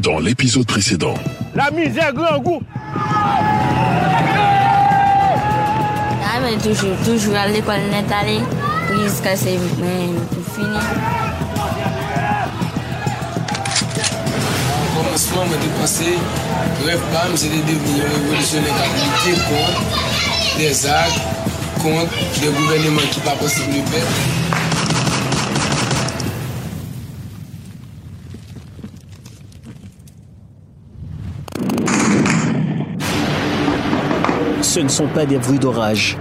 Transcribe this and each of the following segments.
Dans l'épisode précédent. La misère grand goût. Ah, mais toujours, toujours à l'école net aller jusqu'à c'est fini. Commencement, m'a dépassé. Bref, bam, c'est de devenir révolutionnaire qui contre des actes, contre des gouvernements qui pas possible de faire. Ce ne sont pas des bruits d'orage,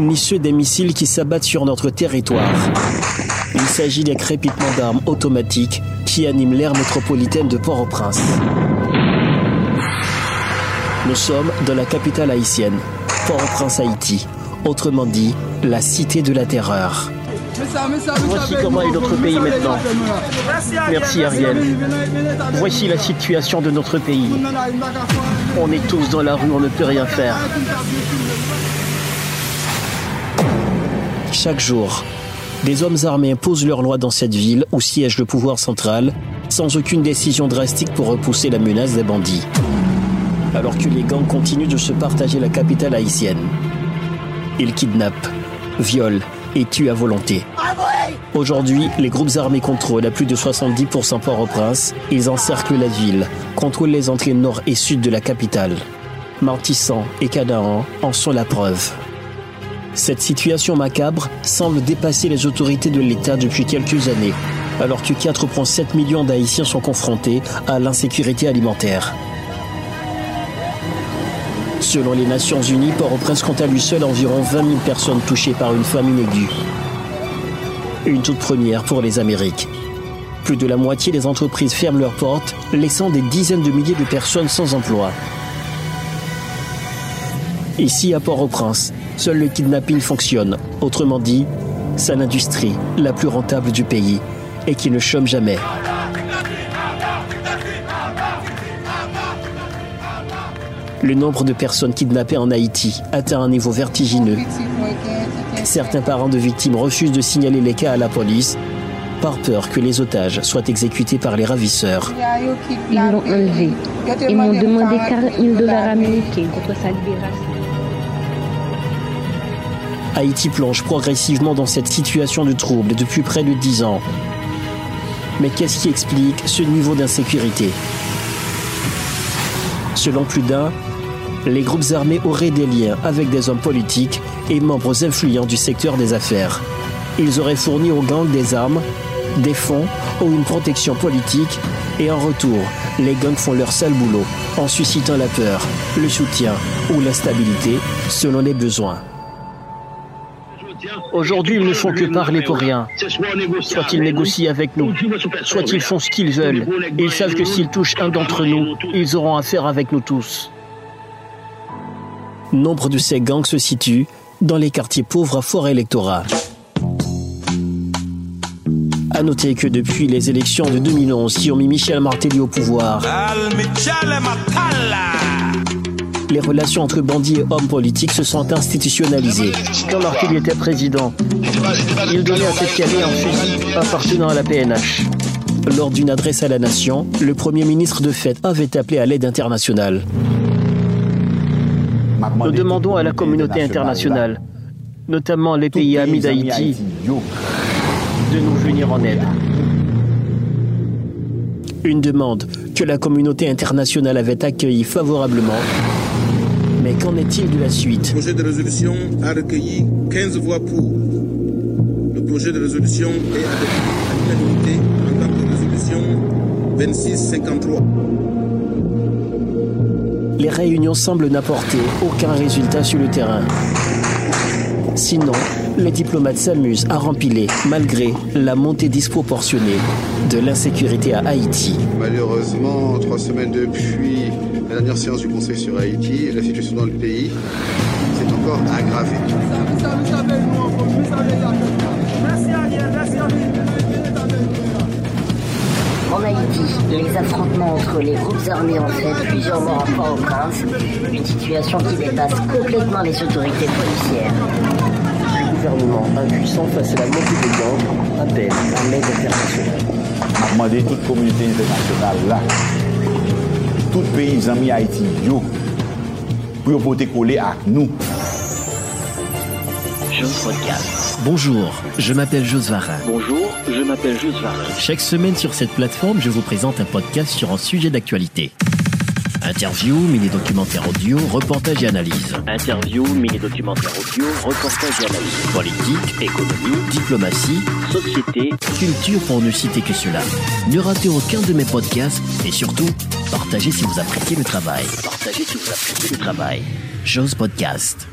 ni ceux des missiles qui s'abattent sur notre territoire. Il s'agit des crépitements d'armes automatiques qui animent l'aire métropolitaine de Port-au-Prince. Nous sommes dans la capitale haïtienne, Port-au-Prince, Haïti, autrement dit, la cité de la terreur. Voici comment est notre pays maintenant. Merci Ariel. Voici la situation de notre pays. On est tous dans la rue, on ne peut rien faire. Chaque jour, des hommes armés imposent leurs lois dans cette ville où siège le pouvoir central, sans aucune décision drastique pour repousser la menace des bandits. Alors que les gangs continuent de se partager la capitale haïtienne. Ils kidnappent, violent et tuent à volonté. Aujourd'hui, les groupes armés contrôlent à plus de 70% Port-au-Prince. Ils encerclent la ville, contrôlent les entrées nord et sud de la capitale. Martissan et Canaan en sont la preuve. Cette situation macabre semble dépasser les autorités de l'État depuis quelques années, alors que 4,7 millions d'Haïtiens sont confrontés à l'insécurité alimentaire. Selon les Nations Unies, Port-au-Prince compte à lui seul environ 20 000 personnes touchées par une famine aiguë. Une toute première pour les Amériques. Plus de la moitié des entreprises ferment leurs portes, laissant des dizaines de milliers de personnes sans emploi. Ici, à Port-au-Prince, seul le kidnapping fonctionne. Autrement dit, c'est l'industrie la plus rentable du pays et qui ne chôme jamais. Le nombre de personnes kidnappées en Haïti atteint un niveau vertigineux. Certains parents de victimes refusent de signaler les cas à la police par peur que les otages soient exécutés par les ravisseurs. Ils l'ont enlevé. Ils m'ont demandé 40 000 dollars américains contre sa libération. Haïti plonge progressivement dans cette situation de trouble depuis près de 10 ans. Mais qu'est-ce qui explique ce niveau d'insécurité? Selon plus d'un, les groupes armés auraient des liens avec des hommes politiques et membres influents du secteur des affaires. Ils auraient fourni aux gangs des armes, des fonds ou une protection politique et en retour, les gangs font leur sale boulot en suscitant la peur, le soutien ou l'instabilité selon les besoins. Aujourd'hui, ils ne font que parler pour rien. Soit ils négocient avec nous, soit ils font ce qu'ils veulent. ils savent que s'ils touchent un d'entre nous, ils auront affaire avec nous tous. Nombre de ces gangs se situent dans les quartiers pauvres à fort électorat. À noter que depuis les élections de 2011 qui ont mis Michel Martelly au pouvoir, les relations entre bandits et hommes politiques se sont institutionnalisées. Quand Martelly était président, il donnait à cette année un fusil appartenant à la PNH. Lors d'une adresse à la nation, le Premier ministre de fait avait appelé à l'aide internationale. Nous demandons à la communauté internationale, notamment les pays amis d'Haïti, de nous venir en aide. Une demande que la communauté internationale avait accueillie favorablement. Mais qu'en est-il de la suite? Le projet de résolution a recueilli 15 voix pour. Le projet de résolution est adopté à l'unanimité en tant que résolution 2653 les réunions semblent n'apporter aucun résultat sur le terrain. Sinon, les diplomates s'amusent à rempiler malgré la montée disproportionnée de l'insécurité à Haïti. Malheureusement, trois semaines depuis la dernière séance du Conseil sur Haïti, la situation dans le pays s'est encore aggravée. Les groupes armés ont fait plusieurs morts à Port-au-Prince, une situation qui dépasse complètement les autorités policières. Le gouvernement impuissant face à la montée des gangs appelle à l'aide internationale. a demandé toute communauté internationale là, tout pays amis Haïti, yo, pour voter collé à nous. Bonjour, je m'appelle Jos Varin. Bonjour, je m'appelle Jos Varin. Chaque semaine sur cette plateforme, je vous présente un podcast sur un sujet d'actualité. Interview, mini-documentaire audio, reportage et analyse. Interview, mini-documentaire audio, reportage et analyse. Politique, économie, diplomatie, société, culture pour ne citer que cela. Ne ratez aucun de mes podcasts et surtout, partagez si vous appréciez le travail. Partagez si vous appréciez le travail. Chose Podcast.